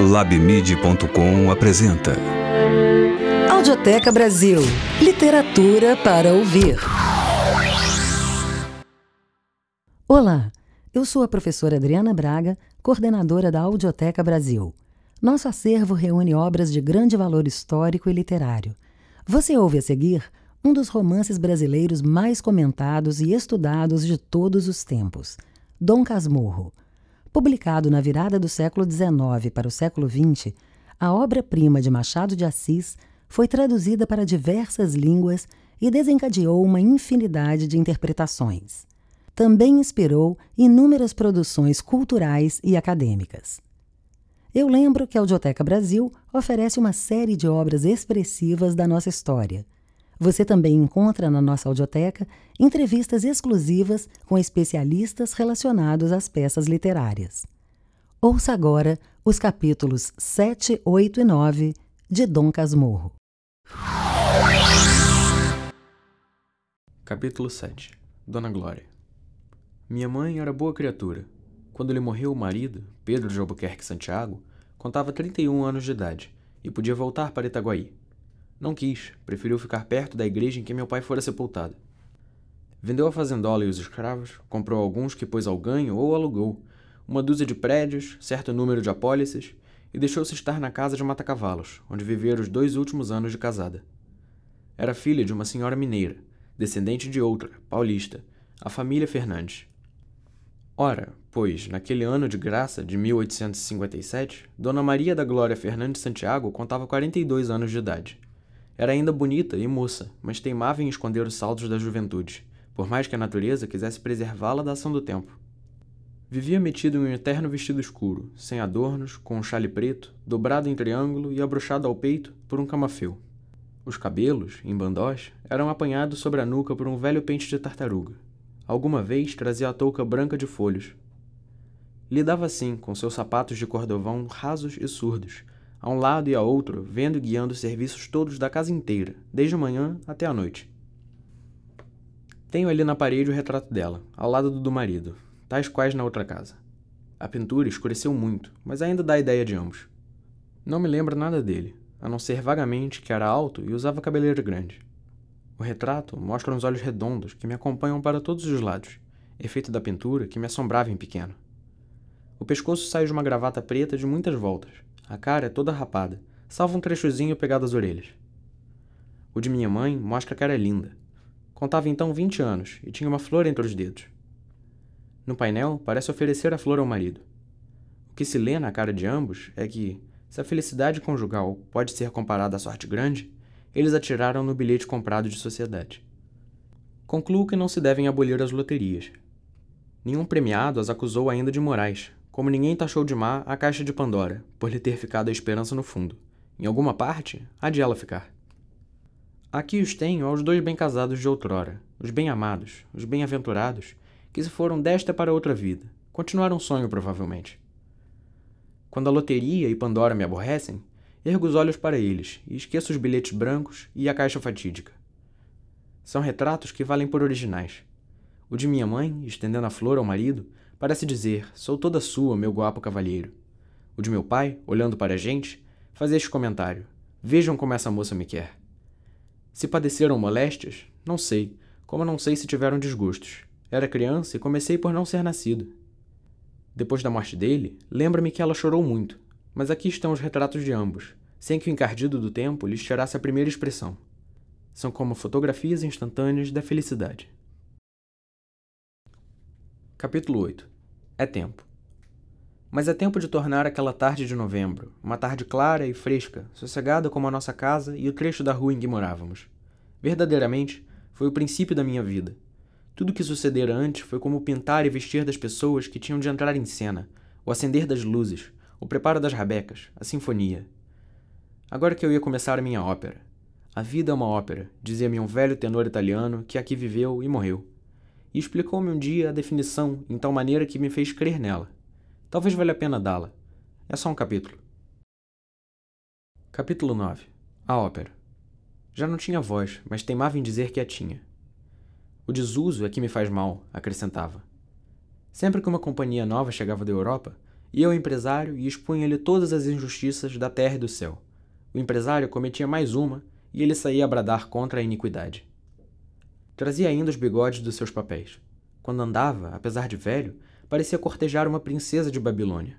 Labmid.com apresenta Audioteca Brasil Literatura para ouvir. Olá, eu sou a professora Adriana Braga, coordenadora da Audioteca Brasil. Nosso acervo reúne obras de grande valor histórico e literário. Você ouve a seguir um dos romances brasileiros mais comentados e estudados de todos os tempos, Dom Casmurro. Publicado na virada do século XIX para o século XX, a obra-prima de Machado de Assis foi traduzida para diversas línguas e desencadeou uma infinidade de interpretações. Também inspirou inúmeras produções culturais e acadêmicas. Eu lembro que a Audioteca Brasil oferece uma série de obras expressivas da nossa história você também encontra na nossa audioteca entrevistas exclusivas com especialistas relacionados às peças literárias. Ouça agora os capítulos 7, 8 e 9 de Dom Casmurro. Capítulo 7 Dona Glória Minha mãe era boa criatura. Quando lhe morreu o marido, Pedro de Albuquerque Santiago, contava 31 anos de idade e podia voltar para Itaguaí. Não quis, preferiu ficar perto da igreja em que meu pai fora sepultado. Vendeu a fazendola e os escravos, comprou alguns que pôs ao ganho ou alugou, uma dúzia de prédios, certo número de apólices, e deixou-se estar na casa de Mata-Cavalos, onde vivera os dois últimos anos de casada. Era filha de uma senhora mineira, descendente de outra, paulista, a família Fernandes. Ora, pois, naquele ano de graça de 1857, Dona Maria da Glória Fernandes Santiago contava 42 anos de idade. Era ainda bonita e moça, mas teimava em esconder os saldos da juventude, por mais que a natureza quisesse preservá-la da ação do tempo. Vivia metido em um eterno vestido escuro, sem adornos, com um chale preto, dobrado em triângulo e abrochado ao peito por um camafeu. Os cabelos, em bandós, eram apanhados sobre a nuca por um velho pente de tartaruga. Alguma vez trazia a touca branca de folhos. Lidava assim, com seus sapatos de cordovão rasos e surdos, a um lado e a outro, vendo e guiando os serviços todos da casa inteira, desde a manhã até a noite. Tenho ali na parede o retrato dela, ao lado do do marido, tais quais na outra casa. A pintura escureceu muito, mas ainda dá a ideia de ambos. Não me lembro nada dele, a não ser vagamente que era alto e usava cabeleira grande. O retrato mostra uns olhos redondos que me acompanham para todos os lados, efeito da pintura que me assombrava em pequeno. O pescoço sai de uma gravata preta de muitas voltas, a cara é toda rapada, salvo um trechozinho pegado às orelhas. O de minha mãe mostra que era linda. Contava então vinte anos e tinha uma flor entre os dedos. No painel, parece oferecer a flor ao marido. O que se lê na cara de ambos é que, se a felicidade conjugal pode ser comparada à sorte grande, eles atiraram no bilhete comprado de sociedade. Concluo que não se devem abolir as loterias. Nenhum premiado as acusou ainda de morais, como ninguém taxou de má a caixa de Pandora, por lhe ter ficado a esperança no fundo. Em alguma parte, há de ela ficar. Aqui os tenho aos dois bem casados de outrora, os bem-amados, os bem-aventurados, que se foram desta para outra vida, continuaram um sonho provavelmente. Quando a loteria e Pandora me aborrecem, ergo os olhos para eles e esqueço os bilhetes brancos e a caixa fatídica. São retratos que valem por originais. O de minha mãe, estendendo a flor ao marido, Parece dizer: Sou toda sua, meu guapo cavalheiro. O de meu pai, olhando para a gente, faz este comentário: Vejam como essa moça me quer. Se padeceram moléstias, não sei, como não sei se tiveram desgostos. Era criança e comecei por não ser nascido. Depois da morte dele, lembra-me que ela chorou muito, mas aqui estão os retratos de ambos, sem que o encardido do tempo lhes tirasse a primeira expressão. São como fotografias instantâneas da felicidade. Capítulo 8 É tempo. Mas é tempo de tornar aquela tarde de novembro, uma tarde clara e fresca, sossegada como a nossa casa e o trecho da rua em que morávamos. Verdadeiramente, foi o princípio da minha vida. Tudo o que sucedera antes foi como o pintar e vestir das pessoas que tinham de entrar em cena, o acender das luzes, o preparo das rabecas, a sinfonia. Agora que eu ia começar a minha ópera. A vida é uma ópera, dizia-me um velho tenor italiano que aqui viveu e morreu e explicou-me um dia a definição em tal maneira que me fez crer nela. Talvez valha a pena dá-la. É só um capítulo. Capítulo 9 A ópera. Já não tinha voz, mas teimava em dizer que a tinha. O desuso é que me faz mal, acrescentava. Sempre que uma companhia nova chegava da Europa, ia ao empresário e expunha-lhe todas as injustiças da terra e do céu. O empresário cometia mais uma e ele saía a bradar contra a iniquidade. Trazia ainda os bigodes dos seus papéis. Quando andava, apesar de velho, parecia cortejar uma princesa de Babilônia.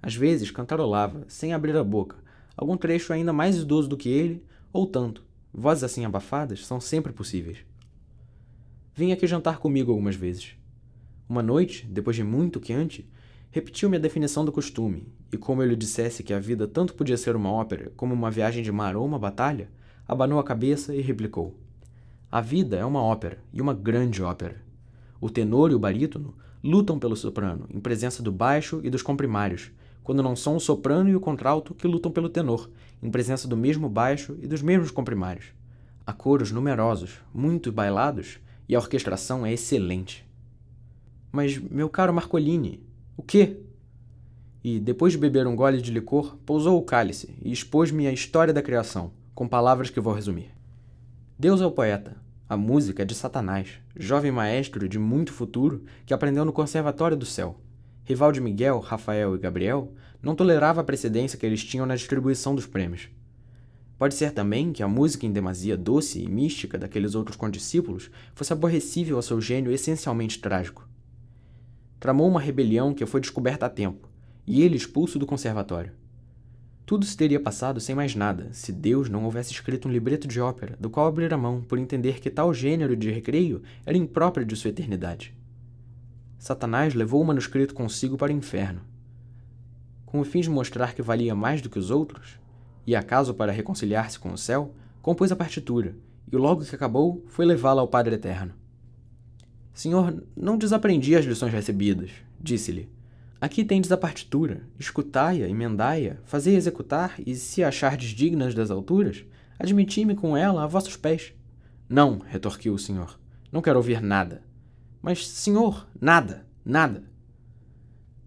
Às vezes cantarolava, sem abrir a boca, algum trecho ainda mais idoso do que ele, ou tanto. Vozes assim abafadas são sempre possíveis. Vinha aqui jantar comigo algumas vezes. Uma noite, depois de muito quente, repetiu-me a definição do costume, e como eu lhe dissesse que a vida tanto podia ser uma ópera como uma viagem de mar ou uma batalha, abanou a cabeça e replicou: A vida é uma ópera, e uma grande ópera. O tenor e o barítono lutam pelo soprano, em presença do baixo e dos comprimários, quando não são o soprano e o contralto que lutam pelo tenor, em presença do mesmo baixo e dos mesmos comprimários. Há coros numerosos, muito bailados, e a orquestração é excelente. Mas, meu caro Marcolini, o quê? E, depois de beber um gole de licor, pousou o cálice e expôs-me a história da criação, com palavras que vou resumir. Deus é o poeta, a música é de Satanás, jovem maestro de muito futuro que aprendeu no Conservatório do Céu. Rival de Miguel, Rafael e Gabriel, não tolerava a precedência que eles tinham na distribuição dos prêmios. Pode ser também que a música em demasia doce e mística daqueles outros condiscípulos fosse aborrecível ao seu gênio essencialmente trágico. Tramou uma rebelião que foi descoberta a tempo, e ele expulso do conservatório. Tudo se teria passado sem mais nada, se Deus não houvesse escrito um libreto de ópera, do qual abrira mão por entender que tal gênero de recreio era impróprio de sua eternidade. Satanás levou o manuscrito consigo para o inferno. Com o fim de mostrar que valia mais do que os outros, e acaso para reconciliar-se com o céu, compôs a partitura, e logo que acabou, foi levá-la ao Padre Eterno. Senhor, não desaprendi as lições recebidas, disse-lhe Aqui tendes a partitura, escutai-a, emendai-a, fazei executar, e se achardes dignas das alturas, admiti-me com ela a vossos pés. Não, retorquiu o senhor, não quero ouvir nada. Mas, senhor, nada, nada.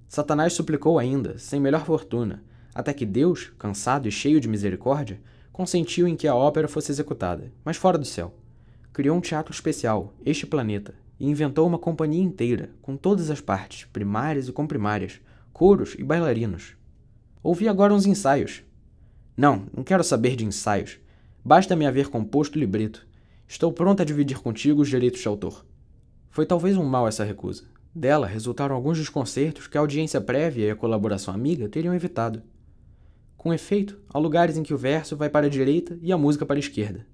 Satanás suplicou ainda, sem melhor fortuna, até que Deus, cansado e cheio de misericórdia, consentiu em que a ópera fosse executada, mas fora do céu. Criou um teatro especial, este planeta, e inventou uma companhia inteira, com todas as partes, primárias e comprimárias, coros e bailarinos. Ouvi agora uns ensaios. Não, não quero saber de ensaios. Basta-me haver composto o libreto. Estou pronto a dividir contigo os direitos de autor. Foi talvez um mal essa recusa. Dela resultaram alguns desconcertos que a audiência prévia e a colaboração amiga teriam evitado. Com efeito, há lugares em que o verso vai para a direita e a música para a esquerda.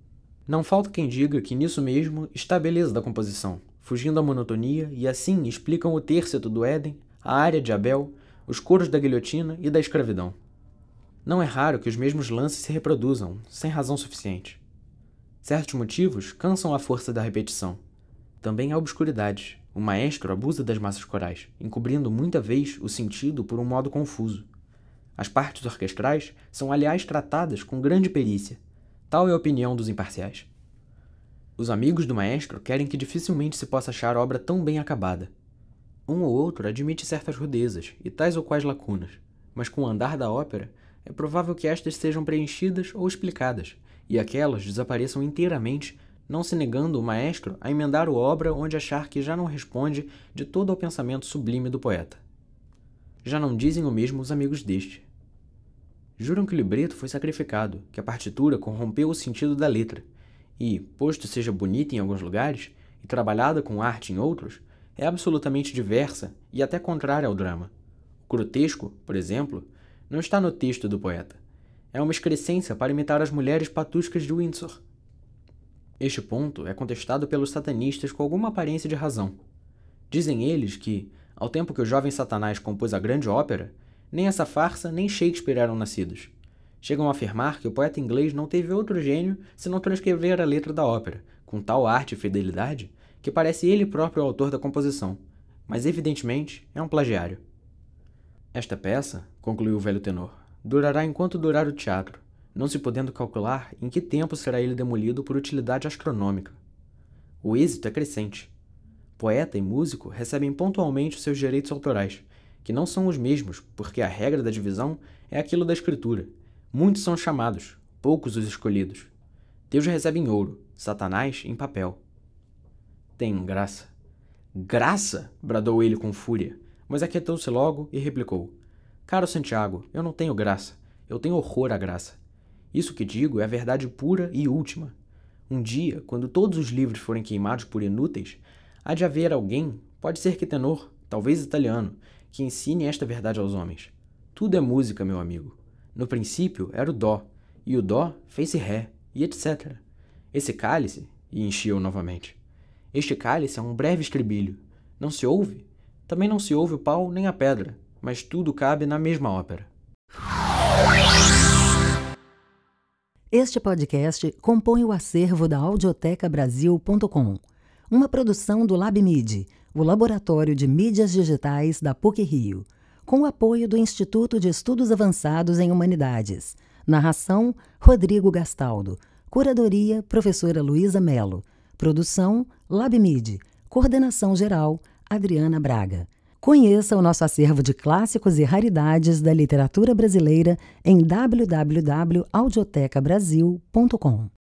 Não falta quem diga que nisso mesmo está a beleza da composição, fugindo à monotonia, e assim explicam o terceto do Éden, a área de Abel, os coros da guilhotina e da escravidão. Não é raro que os mesmos lances se reproduzam, sem razão suficiente. Certos motivos cansam a força da repetição. Também há obscuridade. O maestro abusa das massas corais, encobrindo muita vez o sentido por um modo confuso. As partes orquestrais são, aliás, tratadas com grande perícia. Tal é a opinião dos imparciais. Os amigos do maestro querem que dificilmente se possa achar obra tão bem acabada. Um ou outro admite certas rudezas e tais ou quais lacunas, mas com o andar da ópera é provável que estas sejam preenchidas ou explicadas, e aquelas desapareçam inteiramente, não se negando o maestro a emendar a obra onde achar que já não responde de todo ao pensamento sublime do poeta. Já não dizem o mesmo os amigos deste. Juram que o libreto foi sacrificado, que a partitura corrompeu o sentido da letra, e, posto seja bonita em alguns lugares e trabalhada com arte em outros, é absolutamente diversa e até contrária ao drama. O grotesco, por exemplo, não está no texto do poeta. É uma excrescência para imitar as mulheres patuscas de Windsor. Este ponto é contestado pelos satanistas com alguma aparência de razão. Dizem eles que, ao tempo que o jovem Satanás compôs a grande ópera, nem essa farsa nem Shakespeare eram nascidos. Chegam a afirmar que o poeta inglês não teve outro gênio senão transcrever a letra da ópera, com tal arte e fidelidade, que parece ele próprio o autor da composição, mas evidentemente é um plagiário. Esta peça, concluiu o velho tenor, durará enquanto durar o teatro, não se podendo calcular em que tempo será ele demolido por utilidade astronômica. O êxito é crescente. Poeta e músico recebem pontualmente seus direitos autorais, que não são os mesmos, porque a regra da divisão é aquilo da escritura, Muitos são chamados, poucos os escolhidos. Deus recebe em ouro, Satanás em papel. Tem graça. Graça! bradou ele com fúria, mas aquietou-se logo e replicou: Caro Santiago, eu não tenho graça, eu tenho horror à graça. Isso que digo é a verdade pura e última. Um dia, quando todos os livros forem queimados por inúteis, há de haver alguém, pode ser que tenor, talvez italiano, que ensine esta verdade aos homens. Tudo é música, meu amigo. No princípio era o dó, e o dó fez-se ré, e etc. Esse cálice, e encheu novamente. Este cálice é um breve estribilho. Não se ouve? Também não se ouve o pau nem a pedra, mas tudo cabe na mesma ópera. Este podcast compõe o acervo da audiotecabrasil.com, uma produção do LabMid, o Laboratório de Mídias Digitais da PUC-Rio, com o apoio do Instituto de Estudos Avançados em Humanidades. Narração: Rodrigo Gastaldo. Curadoria: Professora Luísa Melo. Produção: LabMid. Coordenação geral: Adriana Braga. Conheça o nosso acervo de clássicos e raridades da literatura brasileira em www.audiotecabrasil.com.